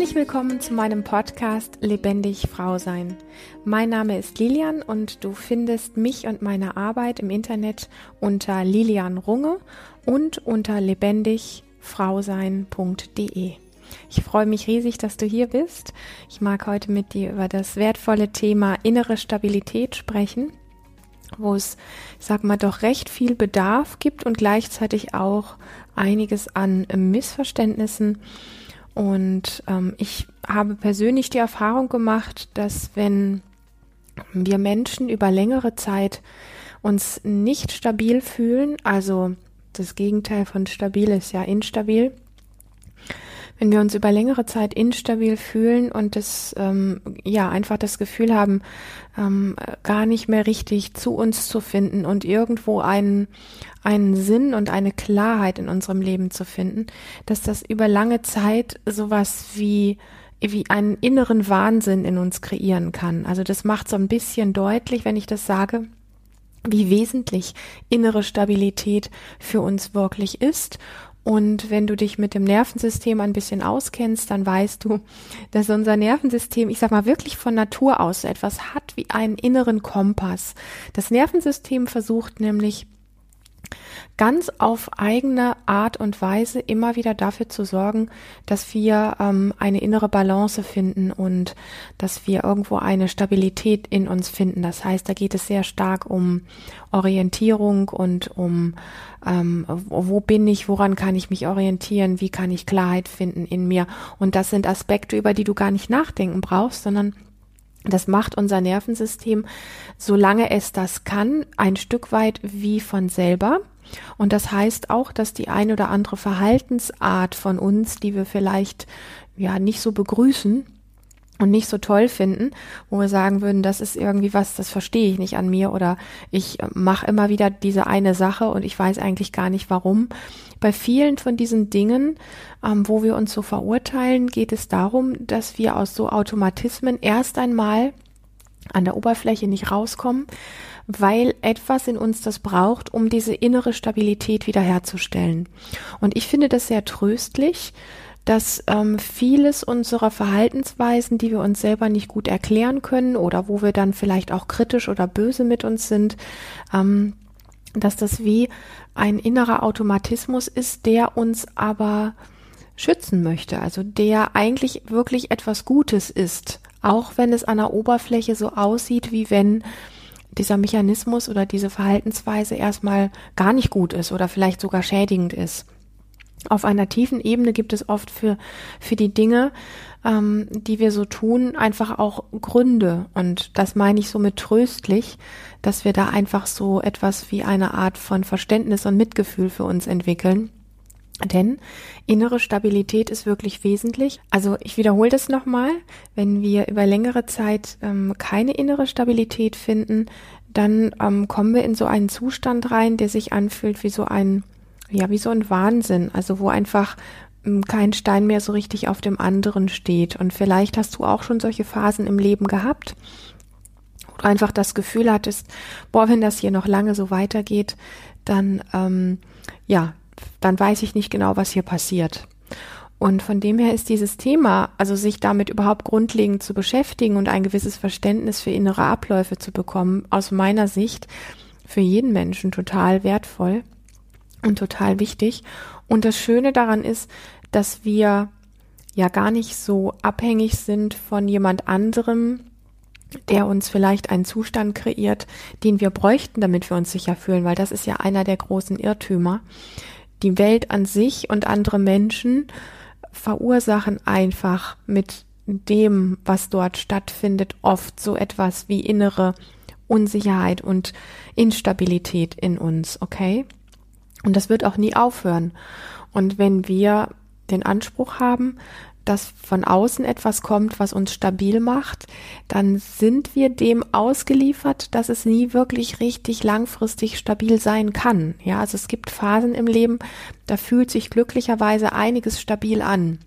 Herzlich willkommen zu meinem Podcast Lebendig Frau sein. Mein Name ist Lilian und du findest mich und meine Arbeit im Internet unter Lilian Runge und unter lebendigfrausein.de. Ich freue mich riesig, dass du hier bist. Ich mag heute mit dir über das wertvolle Thema innere Stabilität sprechen, wo es, sag mal, doch recht viel Bedarf gibt und gleichzeitig auch einiges an Missverständnissen und ähm, ich habe persönlich die Erfahrung gemacht, dass wenn wir Menschen über längere Zeit uns nicht stabil fühlen, also das Gegenteil von stabil ist ja instabil, wenn wir uns über längere Zeit instabil fühlen und das ähm, ja einfach das Gefühl haben, ähm, gar nicht mehr richtig zu uns zu finden und irgendwo einen einen Sinn und eine Klarheit in unserem Leben zu finden, dass das über lange Zeit sowas wie wie einen inneren Wahnsinn in uns kreieren kann. Also das macht so ein bisschen deutlich, wenn ich das sage, wie wesentlich innere Stabilität für uns wirklich ist und wenn du dich mit dem Nervensystem ein bisschen auskennst, dann weißt du, dass unser Nervensystem, ich sag mal, wirklich von Natur aus etwas hat wie einen inneren Kompass. Das Nervensystem versucht nämlich ganz auf eigene Art und Weise immer wieder dafür zu sorgen, dass wir ähm, eine innere Balance finden und dass wir irgendwo eine Stabilität in uns finden. Das heißt, da geht es sehr stark um Orientierung und um ähm, wo bin ich, woran kann ich mich orientieren, wie kann ich Klarheit finden in mir. Und das sind Aspekte, über die du gar nicht nachdenken brauchst, sondern das macht unser Nervensystem, solange es das kann, ein Stück weit wie von selber. Und das heißt auch, dass die ein oder andere Verhaltensart von uns, die wir vielleicht ja nicht so begrüßen und nicht so toll finden, wo wir sagen würden, das ist irgendwie was, das verstehe ich nicht an mir oder ich mache immer wieder diese eine Sache und ich weiß eigentlich gar nicht warum. Bei vielen von diesen Dingen, ähm, wo wir uns so verurteilen, geht es darum, dass wir aus so Automatismen erst einmal an der Oberfläche nicht rauskommen, weil etwas in uns das braucht, um diese innere Stabilität wiederherzustellen. Und ich finde das sehr tröstlich, dass ähm, vieles unserer Verhaltensweisen, die wir uns selber nicht gut erklären können oder wo wir dann vielleicht auch kritisch oder böse mit uns sind, ähm, dass das wie ein innerer Automatismus ist, der uns aber schützen möchte, also der eigentlich wirklich etwas Gutes ist, auch wenn es an der Oberfläche so aussieht, wie wenn dieser Mechanismus oder diese Verhaltensweise erstmal gar nicht gut ist oder vielleicht sogar schädigend ist. Auf einer tiefen Ebene gibt es oft für, für die Dinge, ähm, die wir so tun, einfach auch Gründe. Und das meine ich so mit tröstlich, dass wir da einfach so etwas wie eine Art von Verständnis und Mitgefühl für uns entwickeln. Denn innere Stabilität ist wirklich wesentlich. Also ich wiederhole das nochmal. Wenn wir über längere Zeit ähm, keine innere Stabilität finden, dann ähm, kommen wir in so einen Zustand rein, der sich anfühlt wie so ein, ja, wie so ein Wahnsinn. Also wo einfach ähm, kein Stein mehr so richtig auf dem anderen steht. Und vielleicht hast du auch schon solche Phasen im Leben gehabt, wo du einfach das Gefühl hattest, boah, wenn das hier noch lange so weitergeht, dann ähm, ja, dann weiß ich nicht genau, was hier passiert. Und von dem her ist dieses Thema, also sich damit überhaupt grundlegend zu beschäftigen und ein gewisses Verständnis für innere Abläufe zu bekommen, aus meiner Sicht für jeden Menschen total wertvoll und total wichtig. Und das Schöne daran ist, dass wir ja gar nicht so abhängig sind von jemand anderem, der uns vielleicht einen Zustand kreiert, den wir bräuchten, damit wir uns sicher fühlen, weil das ist ja einer der großen Irrtümer die Welt an sich und andere Menschen verursachen einfach mit dem, was dort stattfindet, oft so etwas wie innere Unsicherheit und Instabilität in uns, okay? Und das wird auch nie aufhören. Und wenn wir den Anspruch haben, dass von außen etwas kommt, was uns stabil macht, dann sind wir dem ausgeliefert, dass es nie wirklich richtig langfristig stabil sein kann. Ja, also es gibt Phasen im Leben, da fühlt sich glücklicherweise einiges stabil an.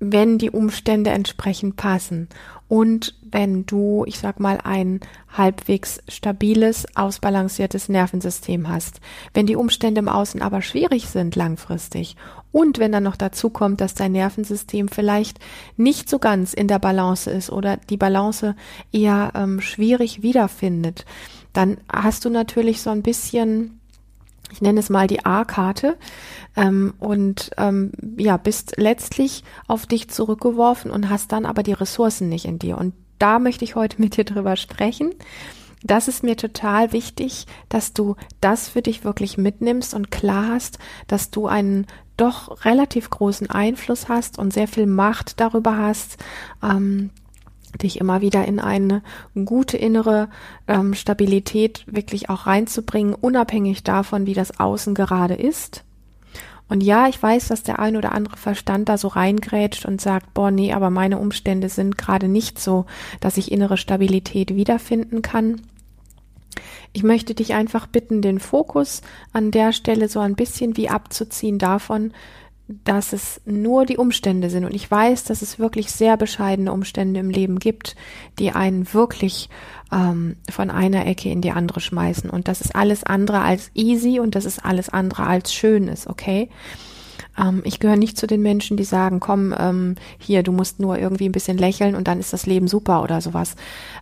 Wenn die Umstände entsprechend passen und wenn du, ich sag mal, ein halbwegs stabiles, ausbalanciertes Nervensystem hast. Wenn die Umstände im Außen aber schwierig sind langfristig und wenn dann noch dazu kommt, dass dein Nervensystem vielleicht nicht so ganz in der Balance ist oder die Balance eher ähm, schwierig wiederfindet, dann hast du natürlich so ein bisschen ich nenne es mal die A-Karte ähm, und ähm, ja, bist letztlich auf dich zurückgeworfen und hast dann aber die Ressourcen nicht in dir. Und da möchte ich heute mit dir drüber sprechen. Das ist mir total wichtig, dass du das für dich wirklich mitnimmst und klar hast, dass du einen doch relativ großen Einfluss hast und sehr viel Macht darüber hast, ähm, dich immer wieder in eine gute innere ähm, Stabilität wirklich auch reinzubringen, unabhängig davon, wie das Außen gerade ist. Und ja, ich weiß, dass der ein oder andere Verstand da so reingrätscht und sagt, boah, nee, aber meine Umstände sind gerade nicht so, dass ich innere Stabilität wiederfinden kann. Ich möchte dich einfach bitten, den Fokus an der Stelle so ein bisschen wie abzuziehen davon, dass es nur die Umstände sind. Und ich weiß, dass es wirklich sehr bescheidene Umstände im Leben gibt, die einen wirklich ähm, von einer Ecke in die andere schmeißen. Und das ist alles andere als easy und das ist alles andere als schön ist, okay? Ähm, ich gehöre nicht zu den Menschen, die sagen, komm, ähm, hier, du musst nur irgendwie ein bisschen lächeln und dann ist das Leben super oder sowas.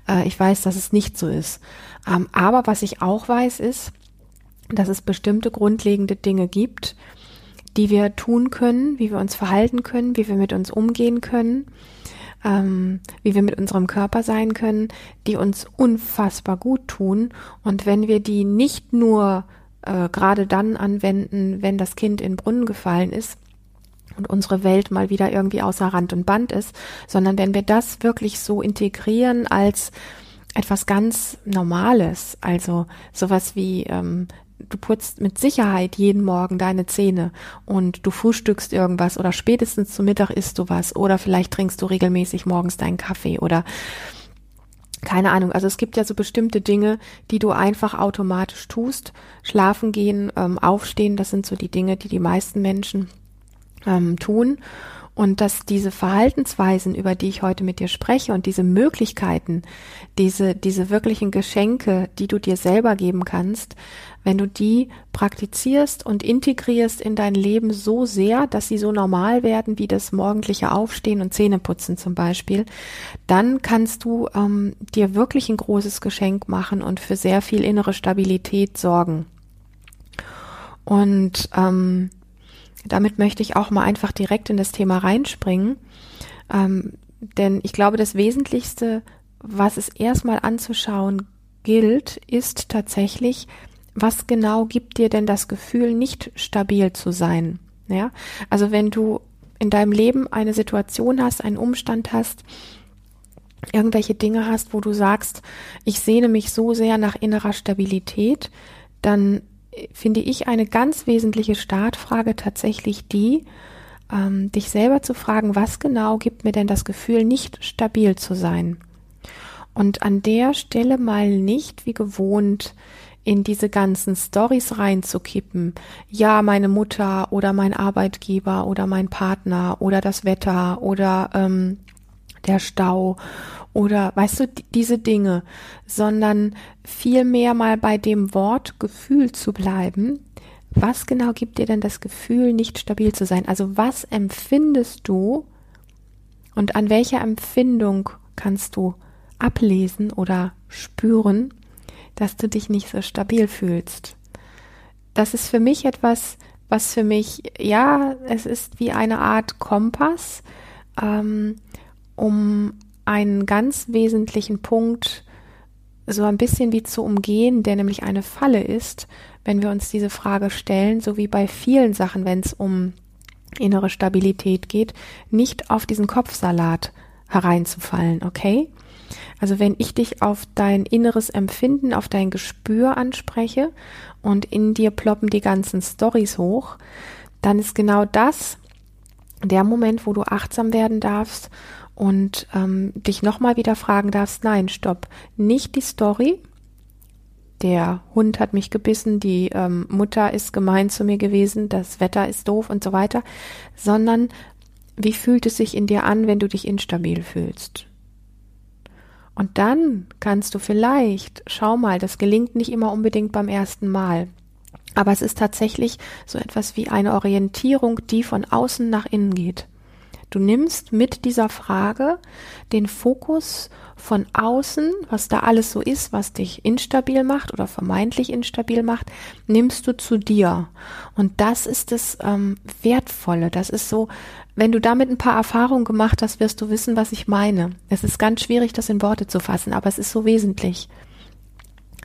Äh, ich weiß, dass es nicht so ist. Ähm, aber was ich auch weiß, ist, dass es bestimmte grundlegende Dinge gibt, die wir tun können, wie wir uns verhalten können, wie wir mit uns umgehen können, ähm, wie wir mit unserem Körper sein können, die uns unfassbar gut tun. Und wenn wir die nicht nur äh, gerade dann anwenden, wenn das Kind in Brunnen gefallen ist, und unsere Welt mal wieder irgendwie außer Rand und Band ist, sondern wenn wir das wirklich so integrieren als etwas ganz Normales, also sowas wie ähm, du putzt mit Sicherheit jeden Morgen deine Zähne und du frühstückst irgendwas oder spätestens zum Mittag isst du was oder vielleicht trinkst du regelmäßig morgens deinen Kaffee oder keine Ahnung. Also es gibt ja so bestimmte Dinge, die du einfach automatisch tust. Schlafen gehen, ähm, aufstehen, das sind so die Dinge, die die meisten Menschen ähm, tun und dass diese Verhaltensweisen, über die ich heute mit dir spreche und diese Möglichkeiten, diese, diese wirklichen Geschenke, die du dir selber geben kannst, wenn du die praktizierst und integrierst in dein Leben so sehr, dass sie so normal werden wie das morgendliche Aufstehen und Zähneputzen zum Beispiel, dann kannst du ähm, dir wirklich ein großes Geschenk machen und für sehr viel innere Stabilität sorgen. Und ähm, damit möchte ich auch mal einfach direkt in das Thema reinspringen. Ähm, denn ich glaube, das Wesentlichste, was es erstmal anzuschauen gilt, ist tatsächlich, was genau gibt dir denn das Gefühl, nicht stabil zu sein? Ja, also wenn du in deinem Leben eine Situation hast, einen Umstand hast, irgendwelche Dinge hast, wo du sagst, ich sehne mich so sehr nach innerer Stabilität, dann finde ich eine ganz wesentliche Startfrage tatsächlich die, ähm, dich selber zu fragen, was genau gibt mir denn das Gefühl, nicht stabil zu sein? Und an der Stelle mal nicht wie gewohnt in diese ganzen Stories reinzukippen. Ja, meine Mutter oder mein Arbeitgeber oder mein Partner oder das Wetter oder ähm, der Stau oder weißt du, diese Dinge, sondern vielmehr mal bei dem Wort Gefühl zu bleiben. Was genau gibt dir denn das Gefühl, nicht stabil zu sein? Also was empfindest du und an welcher Empfindung kannst du ablesen oder spüren, dass du dich nicht so stabil fühlst? Das ist für mich etwas, was für mich, ja, es ist wie eine Art Kompass, ähm, um einen ganz wesentlichen Punkt so ein bisschen wie zu umgehen, der nämlich eine Falle ist, wenn wir uns diese Frage stellen, so wie bei vielen Sachen, wenn es um innere Stabilität geht, nicht auf diesen Kopfsalat hereinzufallen, okay? Also wenn ich dich auf dein inneres Empfinden, auf dein Gespür anspreche und in dir ploppen die ganzen Stories hoch, dann ist genau das der Moment, wo du achtsam werden darfst und ähm, dich nochmal wieder fragen darfst, nein, stopp, nicht die Story, der Hund hat mich gebissen, die ähm, Mutter ist gemein zu mir gewesen, das Wetter ist doof und so weiter, sondern wie fühlt es sich in dir an, wenn du dich instabil fühlst? Und dann kannst du vielleicht, schau mal, das gelingt nicht immer unbedingt beim ersten Mal. Aber es ist tatsächlich so etwas wie eine Orientierung, die von außen nach innen geht. Du nimmst mit dieser Frage den Fokus von außen, was da alles so ist, was dich instabil macht oder vermeintlich instabil macht, nimmst du zu dir. Und das ist das ähm, Wertvolle. Das ist so, wenn du damit ein paar Erfahrungen gemacht hast, wirst du wissen, was ich meine. Es ist ganz schwierig, das in Worte zu fassen, aber es ist so wesentlich.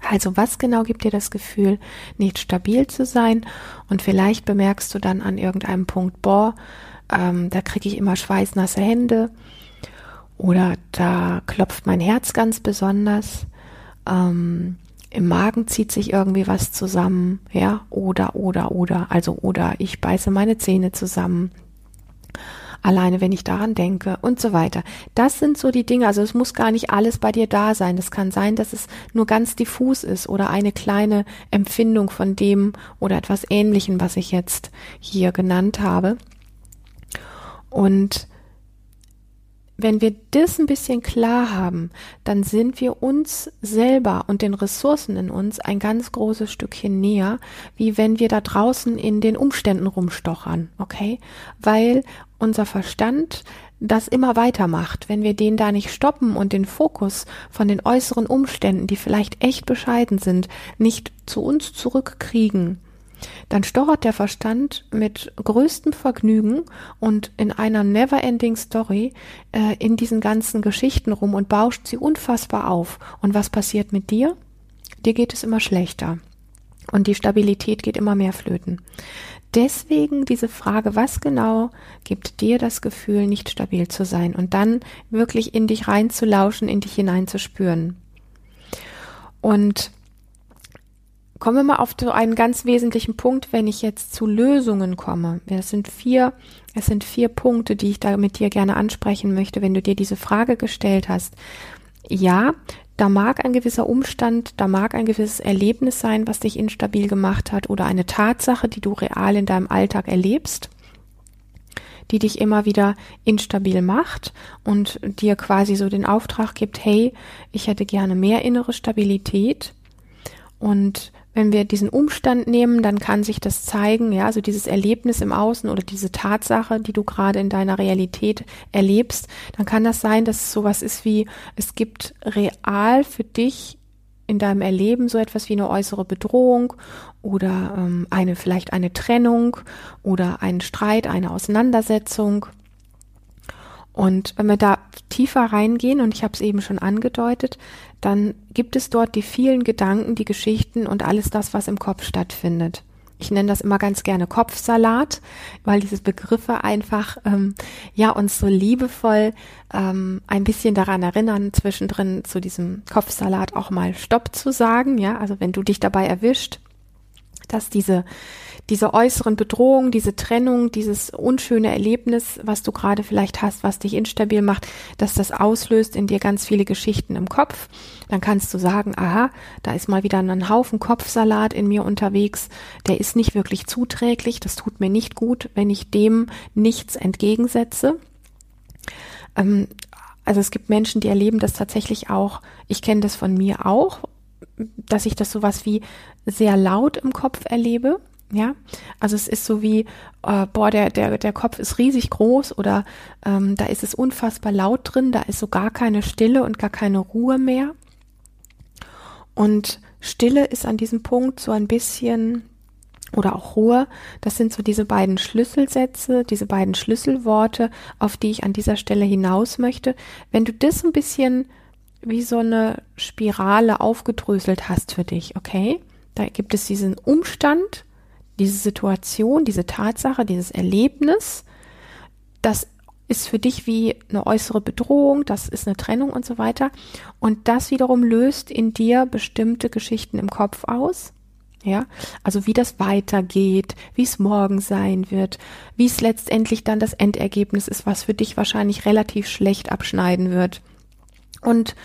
Also was genau gibt dir das Gefühl, nicht stabil zu sein? Und vielleicht bemerkst du dann an irgendeinem Punkt, boah, ähm, da kriege ich immer schweißnasse Hände oder da klopft mein Herz ganz besonders. Ähm, Im Magen zieht sich irgendwie was zusammen, ja, oder, oder, oder, also, oder ich beiße meine Zähne zusammen. Alleine, wenn ich daran denke und so weiter. Das sind so die Dinge. Also es muss gar nicht alles bei dir da sein. Es kann sein, dass es nur ganz diffus ist oder eine kleine Empfindung von dem oder etwas Ähnlichem, was ich jetzt hier genannt habe. Und wenn wir das ein bisschen klar haben, dann sind wir uns selber und den Ressourcen in uns ein ganz großes Stückchen näher, wie wenn wir da draußen in den Umständen rumstochern, okay? Weil unser Verstand das immer weitermacht, wenn wir den da nicht stoppen und den Fokus von den äußeren Umständen, die vielleicht echt bescheiden sind, nicht zu uns zurückkriegen, dann stochert der Verstand mit größtem Vergnügen und in einer never-ending Story äh, in diesen ganzen Geschichten rum und bauscht sie unfassbar auf. Und was passiert mit dir? Dir geht es immer schlechter. Und die Stabilität geht immer mehr flöten. Deswegen diese Frage, was genau gibt dir das Gefühl, nicht stabil zu sein? Und dann wirklich in dich reinzulauschen, in dich hineinzuspüren. Und Kommen wir mal auf einen ganz wesentlichen Punkt, wenn ich jetzt zu Lösungen komme. Es sind vier, es sind vier Punkte, die ich da mit dir gerne ansprechen möchte, wenn du dir diese Frage gestellt hast. Ja, da mag ein gewisser Umstand, da mag ein gewisses Erlebnis sein, was dich instabil gemacht hat oder eine Tatsache, die du real in deinem Alltag erlebst, die dich immer wieder instabil macht und dir quasi so den Auftrag gibt, hey, ich hätte gerne mehr innere Stabilität und wenn wir diesen Umstand nehmen, dann kann sich das zeigen, ja, also dieses Erlebnis im Außen oder diese Tatsache, die du gerade in deiner Realität erlebst, dann kann das sein, dass es sowas ist wie, es gibt real für dich in deinem Erleben so etwas wie eine äußere Bedrohung oder ähm, eine vielleicht eine Trennung oder einen Streit, eine Auseinandersetzung und wenn wir da tiefer reingehen, und ich habe es eben schon angedeutet, dann gibt es dort die vielen Gedanken, die Geschichten und alles das, was im Kopf stattfindet. Ich nenne das immer ganz gerne Kopfsalat, weil diese Begriffe einfach ähm, ja uns so liebevoll ähm, ein bisschen daran erinnern, zwischendrin zu diesem Kopfsalat auch mal Stopp zu sagen. Ja, also wenn du dich dabei erwischt, dass diese diese äußeren Bedrohungen, diese Trennung, dieses unschöne Erlebnis, was du gerade vielleicht hast, was dich instabil macht, dass das auslöst in dir ganz viele Geschichten im Kopf. Dann kannst du sagen, aha, da ist mal wieder ein Haufen Kopfsalat in mir unterwegs, der ist nicht wirklich zuträglich, das tut mir nicht gut, wenn ich dem nichts entgegensetze. Ähm, also es gibt Menschen, die erleben das tatsächlich auch, ich kenne das von mir auch, dass ich das sowas wie sehr laut im Kopf erlebe. Ja, also es ist so wie, äh, boah, der, der, der Kopf ist riesig groß oder ähm, da ist es unfassbar laut drin, da ist so gar keine Stille und gar keine Ruhe mehr. Und Stille ist an diesem Punkt so ein bisschen, oder auch Ruhe, das sind so diese beiden Schlüsselsätze, diese beiden Schlüsselworte, auf die ich an dieser Stelle hinaus möchte. Wenn du das ein bisschen wie so eine Spirale aufgedröselt hast für dich, okay? Da gibt es diesen Umstand, diese Situation, diese Tatsache, dieses Erlebnis, das ist für dich wie eine äußere Bedrohung, das ist eine Trennung und so weiter. Und das wiederum löst in dir bestimmte Geschichten im Kopf aus. Ja, also wie das weitergeht, wie es morgen sein wird, wie es letztendlich dann das Endergebnis ist, was für dich wahrscheinlich relativ schlecht abschneiden wird und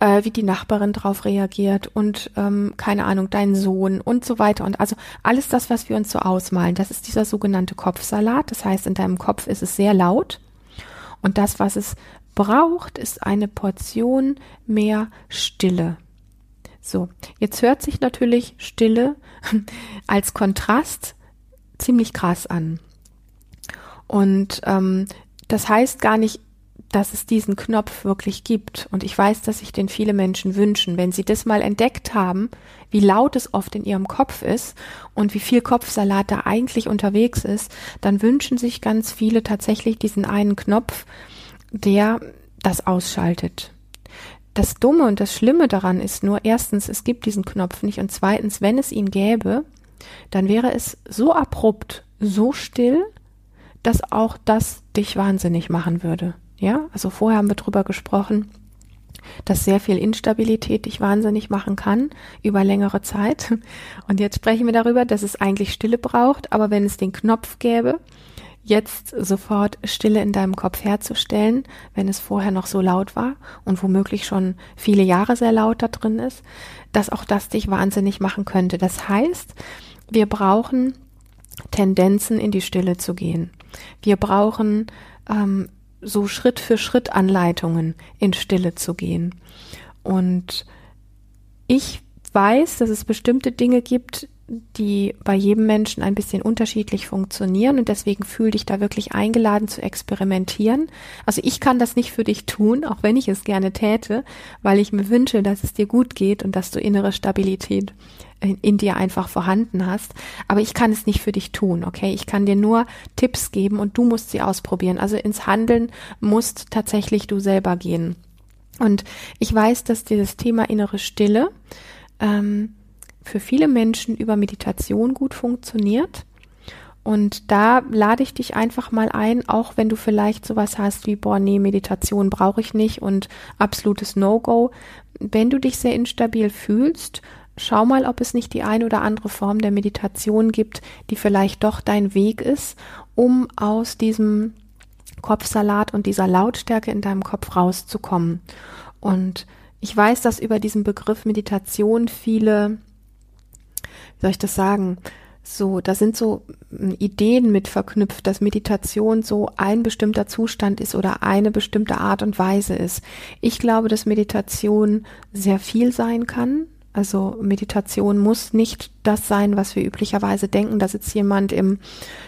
äh, wie die Nachbarin drauf reagiert und ähm, keine Ahnung, dein Sohn und so weiter. Und also alles das, was wir uns so ausmalen, das ist dieser sogenannte Kopfsalat. Das heißt, in deinem Kopf ist es sehr laut. Und das, was es braucht, ist eine Portion mehr Stille. So, jetzt hört sich natürlich Stille als Kontrast ziemlich krass an. Und ähm, das heißt gar nicht, dass es diesen Knopf wirklich gibt. Und ich weiß, dass sich den viele Menschen wünschen, wenn sie das mal entdeckt haben, wie laut es oft in ihrem Kopf ist und wie viel Kopfsalat da eigentlich unterwegs ist, dann wünschen sich ganz viele tatsächlich diesen einen Knopf, der das ausschaltet. Das Dumme und das Schlimme daran ist nur, erstens, es gibt diesen Knopf nicht und zweitens, wenn es ihn gäbe, dann wäre es so abrupt, so still, dass auch das dich wahnsinnig machen würde. Ja, also vorher haben wir drüber gesprochen, dass sehr viel Instabilität dich wahnsinnig machen kann über längere Zeit. Und jetzt sprechen wir darüber, dass es eigentlich Stille braucht, aber wenn es den Knopf gäbe, jetzt sofort Stille in deinem Kopf herzustellen, wenn es vorher noch so laut war und womöglich schon viele Jahre sehr laut da drin ist, dass auch das dich wahnsinnig machen könnte. Das heißt, wir brauchen Tendenzen in die Stille zu gehen. Wir brauchen ähm, so Schritt für Schritt Anleitungen in Stille zu gehen. Und ich weiß, dass es bestimmte Dinge gibt, die bei jedem Menschen ein bisschen unterschiedlich funktionieren und deswegen fühle dich da wirklich eingeladen zu experimentieren. Also ich kann das nicht für dich tun, auch wenn ich es gerne täte, weil ich mir wünsche, dass es dir gut geht und dass du innere Stabilität in, in dir einfach vorhanden hast. Aber ich kann es nicht für dich tun, okay? Ich kann dir nur Tipps geben und du musst sie ausprobieren. Also ins Handeln musst tatsächlich du selber gehen. Und ich weiß, dass dieses Thema innere Stille ähm, für viele Menschen über Meditation gut funktioniert. Und da lade ich dich einfach mal ein, auch wenn du vielleicht sowas hast wie, boah, nee, Meditation brauche ich nicht und absolutes No-Go. Wenn du dich sehr instabil fühlst, schau mal, ob es nicht die eine oder andere Form der Meditation gibt, die vielleicht doch dein Weg ist, um aus diesem Kopfsalat und dieser Lautstärke in deinem Kopf rauszukommen. Und ich weiß, dass über diesen Begriff Meditation viele soll ich das sagen? So, da sind so hm, Ideen mit verknüpft, dass Meditation so ein bestimmter Zustand ist oder eine bestimmte Art und Weise ist. Ich glaube, dass Meditation sehr viel sein kann. Also Meditation muss nicht das sein, was wir üblicherweise denken. Da sitzt jemand im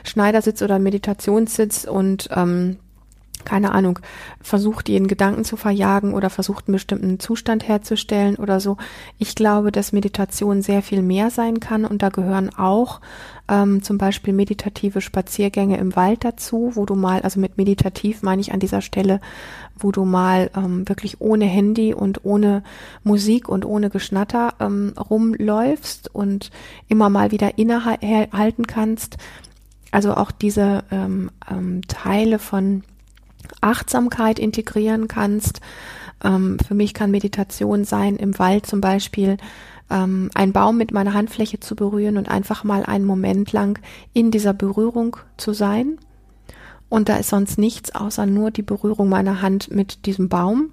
Schneidersitz oder Meditationssitz und ähm, keine Ahnung, versucht, ihren Gedanken zu verjagen oder versucht, einen bestimmten Zustand herzustellen oder so. Ich glaube, dass Meditation sehr viel mehr sein kann und da gehören auch ähm, zum Beispiel meditative Spaziergänge im Wald dazu, wo du mal, also mit meditativ meine ich an dieser Stelle, wo du mal ähm, wirklich ohne Handy und ohne Musik und ohne Geschnatter ähm, rumläufst und immer mal wieder innehalten kannst. Also auch diese ähm, ähm, Teile von Achtsamkeit integrieren kannst. Ähm, für mich kann Meditation sein, im Wald zum Beispiel ähm, einen Baum mit meiner Handfläche zu berühren und einfach mal einen Moment lang in dieser Berührung zu sein. Und da ist sonst nichts außer nur die Berührung meiner Hand mit diesem Baum.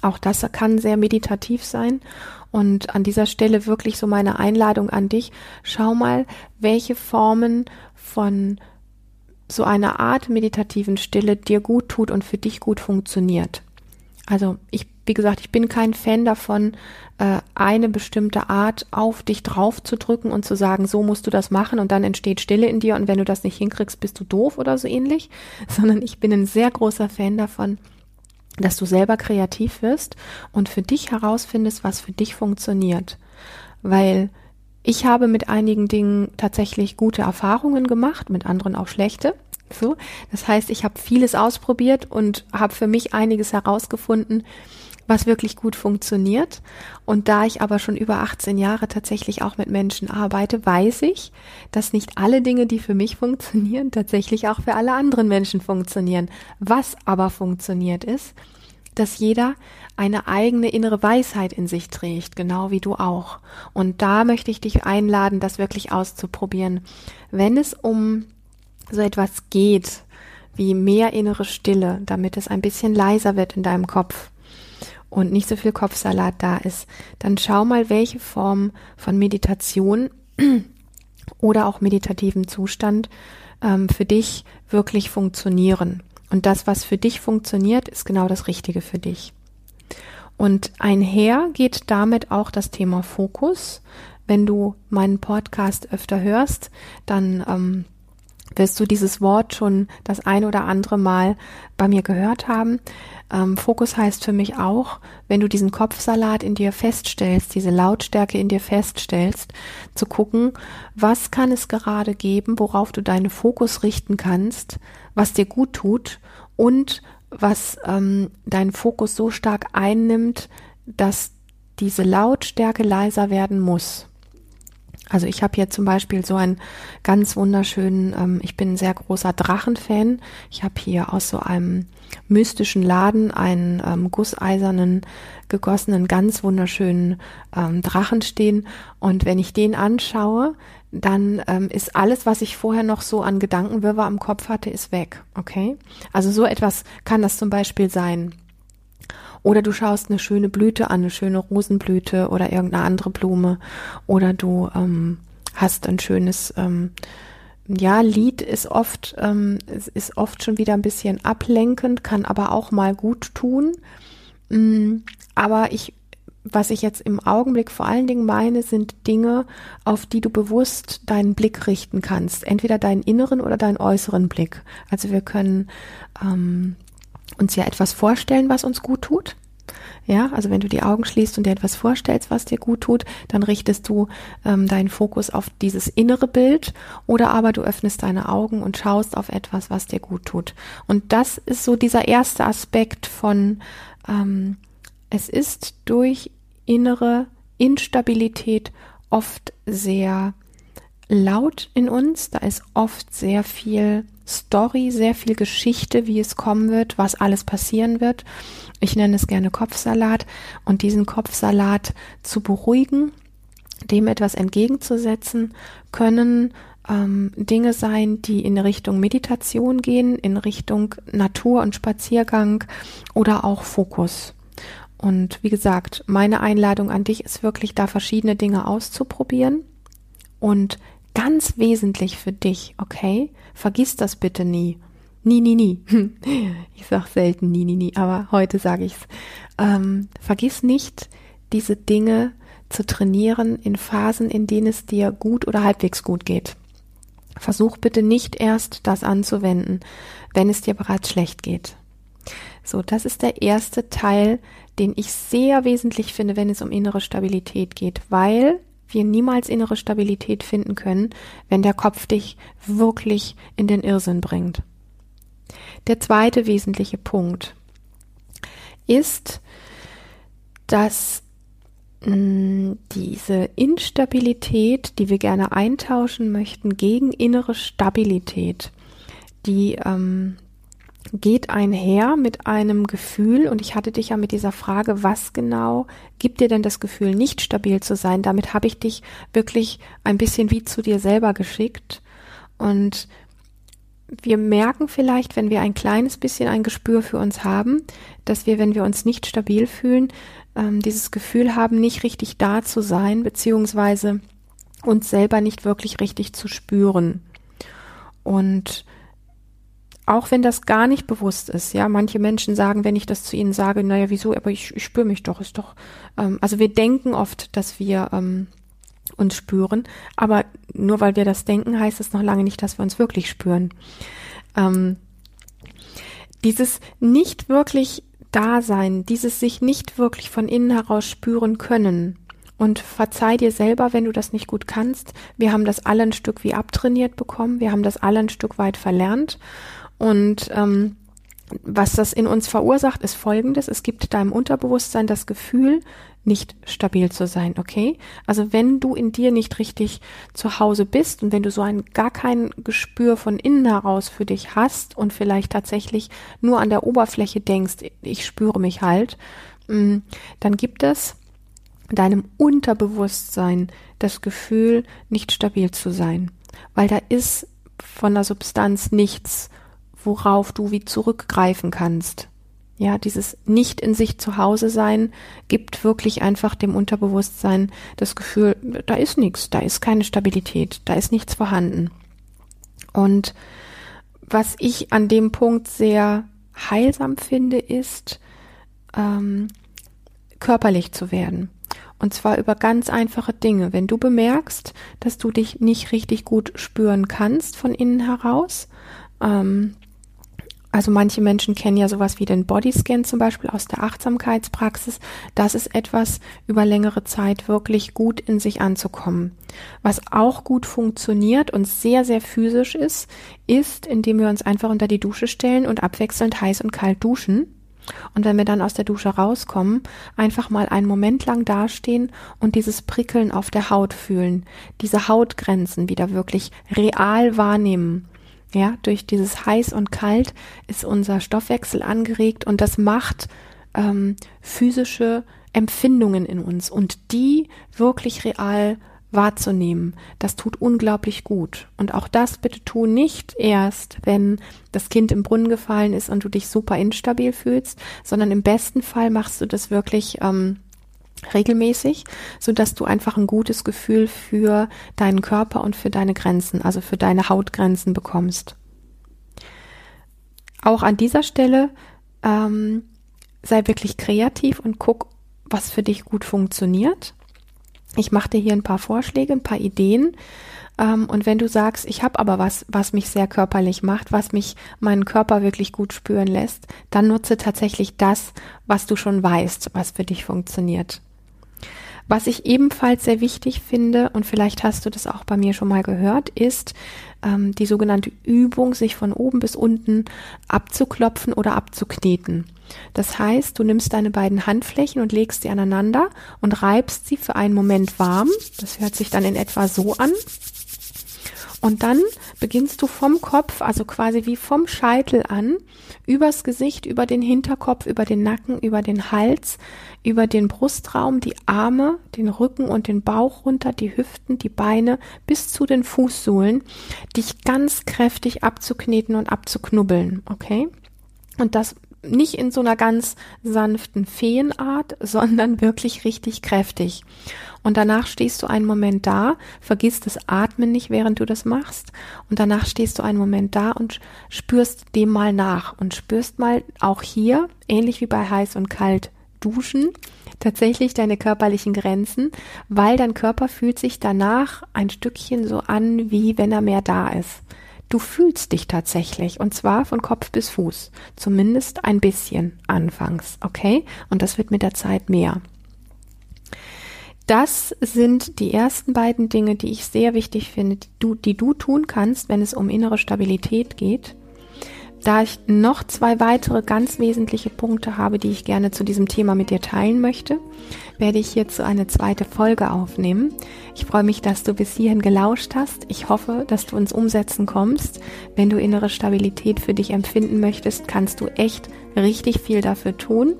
Auch das kann sehr meditativ sein. Und an dieser Stelle wirklich so meine Einladung an dich. Schau mal, welche Formen von so eine Art meditativen Stille dir gut tut und für dich gut funktioniert. Also ich, wie gesagt, ich bin kein Fan davon, äh, eine bestimmte Art auf dich drauf zu drücken und zu sagen, so musst du das machen und dann entsteht Stille in dir und wenn du das nicht hinkriegst, bist du doof oder so ähnlich, sondern ich bin ein sehr großer Fan davon, dass du selber kreativ wirst und für dich herausfindest, was für dich funktioniert. Weil ich habe mit einigen Dingen tatsächlich gute Erfahrungen gemacht, mit anderen auch schlechte. So, das heißt, ich habe vieles ausprobiert und habe für mich einiges herausgefunden, was wirklich gut funktioniert. Und da ich aber schon über 18 Jahre tatsächlich auch mit Menschen arbeite, weiß ich, dass nicht alle Dinge, die für mich funktionieren, tatsächlich auch für alle anderen Menschen funktionieren. Was aber funktioniert ist, dass jeder eine eigene innere Weisheit in sich trägt, genau wie du auch. Und da möchte ich dich einladen, das wirklich auszuprobieren. Wenn es um so etwas geht, wie mehr innere Stille, damit es ein bisschen leiser wird in deinem Kopf und nicht so viel Kopfsalat da ist, dann schau mal, welche Form von Meditation oder auch meditativen Zustand ähm, für dich wirklich funktionieren. Und das, was für dich funktioniert, ist genau das Richtige für dich. Und einher geht damit auch das Thema Fokus. Wenn du meinen Podcast öfter hörst, dann ähm, wirst du dieses Wort schon das ein oder andere Mal bei mir gehört haben. Ähm, Fokus heißt für mich auch, wenn du diesen Kopfsalat in dir feststellst, diese Lautstärke in dir feststellst, zu gucken, was kann es gerade geben, worauf du deinen Fokus richten kannst, was dir gut tut und was ähm, deinen Fokus so stark einnimmt, dass diese Lautstärke leiser werden muss. Also ich habe hier zum Beispiel so einen ganz wunderschönen, ähm, ich bin ein sehr großer Drachenfan. Ich habe hier aus so einem mystischen Laden einen ähm, gusseisernen, gegossenen, ganz wunderschönen ähm, Drachen stehen. Und wenn ich den anschaue, dann ähm, ist alles, was ich vorher noch so an Gedankenwirrwarr am Kopf hatte, ist weg. Okay? Also so etwas kann das zum Beispiel sein. Oder du schaust eine schöne Blüte an, eine schöne Rosenblüte oder irgendeine andere Blume. Oder du ähm, hast ein schönes, ähm, ja, Lied ist oft, ähm, ist oft schon wieder ein bisschen ablenkend, kann aber auch mal gut tun. Mm, aber ich, was ich jetzt im Augenblick vor allen Dingen meine, sind Dinge, auf die du bewusst deinen Blick richten kannst. Entweder deinen inneren oder deinen äußeren Blick. Also wir können ähm, uns ja etwas vorstellen, was uns gut tut. Ja, also wenn du die Augen schließt und dir etwas vorstellst, was dir gut tut, dann richtest du ähm, deinen Fokus auf dieses innere Bild oder aber du öffnest deine Augen und schaust auf etwas, was dir gut tut. Und das ist so dieser erste Aspekt von, ähm, es ist durch innere Instabilität oft sehr laut in uns, da ist oft sehr viel Story, sehr viel Geschichte, wie es kommen wird, was alles passieren wird. Ich nenne es gerne Kopfsalat und diesen Kopfsalat zu beruhigen, dem etwas entgegenzusetzen, können ähm, Dinge sein, die in Richtung Meditation gehen, in Richtung Natur und Spaziergang oder auch Fokus. Und wie gesagt, meine Einladung an dich ist wirklich, da verschiedene Dinge auszuprobieren und ganz wesentlich für dich, okay? Vergiss das bitte nie. Nie, nie, nie. Ich sag selten nie, nie, nie, aber heute sage ich's. Ähm, vergiss nicht, diese Dinge zu trainieren in Phasen, in denen es dir gut oder halbwegs gut geht. Versuch bitte nicht erst das anzuwenden, wenn es dir bereits schlecht geht. So, das ist der erste Teil, den ich sehr wesentlich finde, wenn es um innere Stabilität geht, weil wir niemals innere Stabilität finden können, wenn der Kopf dich wirklich in den Irrsinn bringt. Der zweite wesentliche Punkt ist, dass mm, diese Instabilität, die wir gerne eintauschen möchten, gegen innere Stabilität, die ähm, geht einher mit einem Gefühl, und ich hatte dich ja mit dieser Frage, was genau gibt dir denn das Gefühl, nicht stabil zu sein? Damit habe ich dich wirklich ein bisschen wie zu dir selber geschickt. Und wir merken vielleicht, wenn wir ein kleines bisschen ein Gespür für uns haben, dass wir, wenn wir uns nicht stabil fühlen, ähm, dieses Gefühl haben, nicht richtig da zu sein, beziehungsweise uns selber nicht wirklich richtig zu spüren. Und auch wenn das gar nicht bewusst ist, ja, manche Menschen sagen, wenn ich das zu ihnen sage, naja, wieso, aber ich, ich spüre mich doch, ist doch, ähm, also wir denken oft, dass wir ähm, uns spüren, aber nur weil wir das denken, heißt es noch lange nicht, dass wir uns wirklich spüren. Ähm, dieses nicht wirklich Dasein, dieses sich nicht wirklich von innen heraus spüren können, und verzeih dir selber, wenn du das nicht gut kannst. Wir haben das alle ein Stück wie abtrainiert bekommen. Wir haben das alle ein Stück weit verlernt. Und ähm, was das in uns verursacht, ist folgendes. Es gibt deinem Unterbewusstsein das Gefühl, nicht stabil zu sein, okay? Also wenn du in dir nicht richtig zu Hause bist und wenn du so ein gar kein Gespür von innen heraus für dich hast und vielleicht tatsächlich nur an der Oberfläche denkst, ich spüre mich halt, mm, dann gibt es deinem Unterbewusstsein das Gefühl, nicht stabil zu sein, weil da ist von der Substanz nichts worauf du wie zurückgreifen kannst. Ja, dieses nicht in sich zu Hause sein gibt wirklich einfach dem Unterbewusstsein das Gefühl, da ist nichts, da ist keine Stabilität, da ist nichts vorhanden. Und was ich an dem Punkt sehr heilsam finde, ist, ähm, körperlich zu werden. Und zwar über ganz einfache Dinge. Wenn du bemerkst, dass du dich nicht richtig gut spüren kannst von innen heraus, ähm, also manche Menschen kennen ja sowas wie den Bodyscan zum Beispiel aus der Achtsamkeitspraxis. Das ist etwas, über längere Zeit wirklich gut in sich anzukommen. Was auch gut funktioniert und sehr, sehr physisch ist, ist, indem wir uns einfach unter die Dusche stellen und abwechselnd heiß und kalt duschen. Und wenn wir dann aus der Dusche rauskommen, einfach mal einen Moment lang dastehen und dieses Prickeln auf der Haut fühlen, diese Hautgrenzen wieder wirklich real wahrnehmen ja, durch dieses heiß und kalt ist unser Stoffwechsel angeregt und das macht ähm, physische Empfindungen in uns und die wirklich real wahrzunehmen. Das tut unglaublich gut. Und auch das bitte tu nicht erst, wenn das Kind im Brunnen gefallen ist und du dich super instabil fühlst, sondern im besten Fall machst du das wirklich ähm, regelmäßig, so dass du einfach ein gutes Gefühl für deinen Körper und für deine Grenzen, also für deine Hautgrenzen bekommst. Auch an dieser Stelle ähm, sei wirklich kreativ und guck, was für dich gut funktioniert. Ich mache dir hier ein paar Vorschläge, ein paar Ideen. Ähm, und wenn du sagst, ich habe aber was, was mich sehr körperlich macht, was mich meinen Körper wirklich gut spüren lässt, dann nutze tatsächlich das, was du schon weißt, was für dich funktioniert. Was ich ebenfalls sehr wichtig finde, und vielleicht hast du das auch bei mir schon mal gehört, ist ähm, die sogenannte Übung, sich von oben bis unten abzuklopfen oder abzukneten. Das heißt, du nimmst deine beiden Handflächen und legst sie aneinander und reibst sie für einen Moment warm. Das hört sich dann in etwa so an. Und dann beginnst du vom Kopf, also quasi wie vom Scheitel an, übers Gesicht, über den Hinterkopf, über den Nacken, über den Hals, über den Brustraum, die Arme, den Rücken und den Bauch runter, die Hüften, die Beine bis zu den Fußsohlen, dich ganz kräftig abzukneten und abzuknubbeln, okay? Und das nicht in so einer ganz sanften Feenart, sondern wirklich richtig kräftig. Und danach stehst du einen Moment da, vergiss das Atmen nicht, während du das machst. Und danach stehst du einen Moment da und spürst dem mal nach und spürst mal auch hier, ähnlich wie bei heiß und kalt duschen, tatsächlich deine körperlichen Grenzen, weil dein Körper fühlt sich danach ein Stückchen so an, wie wenn er mehr da ist. Du fühlst dich tatsächlich und zwar von Kopf bis Fuß. Zumindest ein bisschen anfangs, okay? Und das wird mit der Zeit mehr. Das sind die ersten beiden Dinge, die ich sehr wichtig finde, die du, die du tun kannst, wenn es um innere Stabilität geht. Da ich noch zwei weitere ganz wesentliche Punkte habe, die ich gerne zu diesem Thema mit dir teilen möchte, werde ich hierzu eine zweite Folge aufnehmen. Ich freue mich, dass du bis hierhin gelauscht hast. Ich hoffe, dass du ins Umsetzen kommst. Wenn du innere Stabilität für dich empfinden möchtest, kannst du echt richtig viel dafür tun.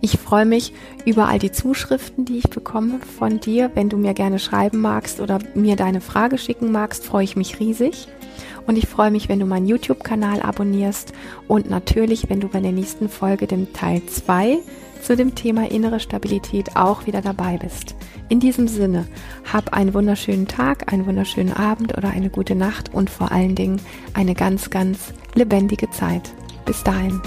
Ich freue mich über all die Zuschriften, die ich bekomme von dir. Wenn du mir gerne schreiben magst oder mir deine Frage schicken magst, freue ich mich riesig. Und ich freue mich, wenn du meinen YouTube-Kanal abonnierst und natürlich, wenn du bei der nächsten Folge, dem Teil 2, zu dem Thema innere Stabilität auch wieder dabei bist. In diesem Sinne, hab einen wunderschönen Tag, einen wunderschönen Abend oder eine gute Nacht und vor allen Dingen eine ganz, ganz lebendige Zeit. Bis dahin.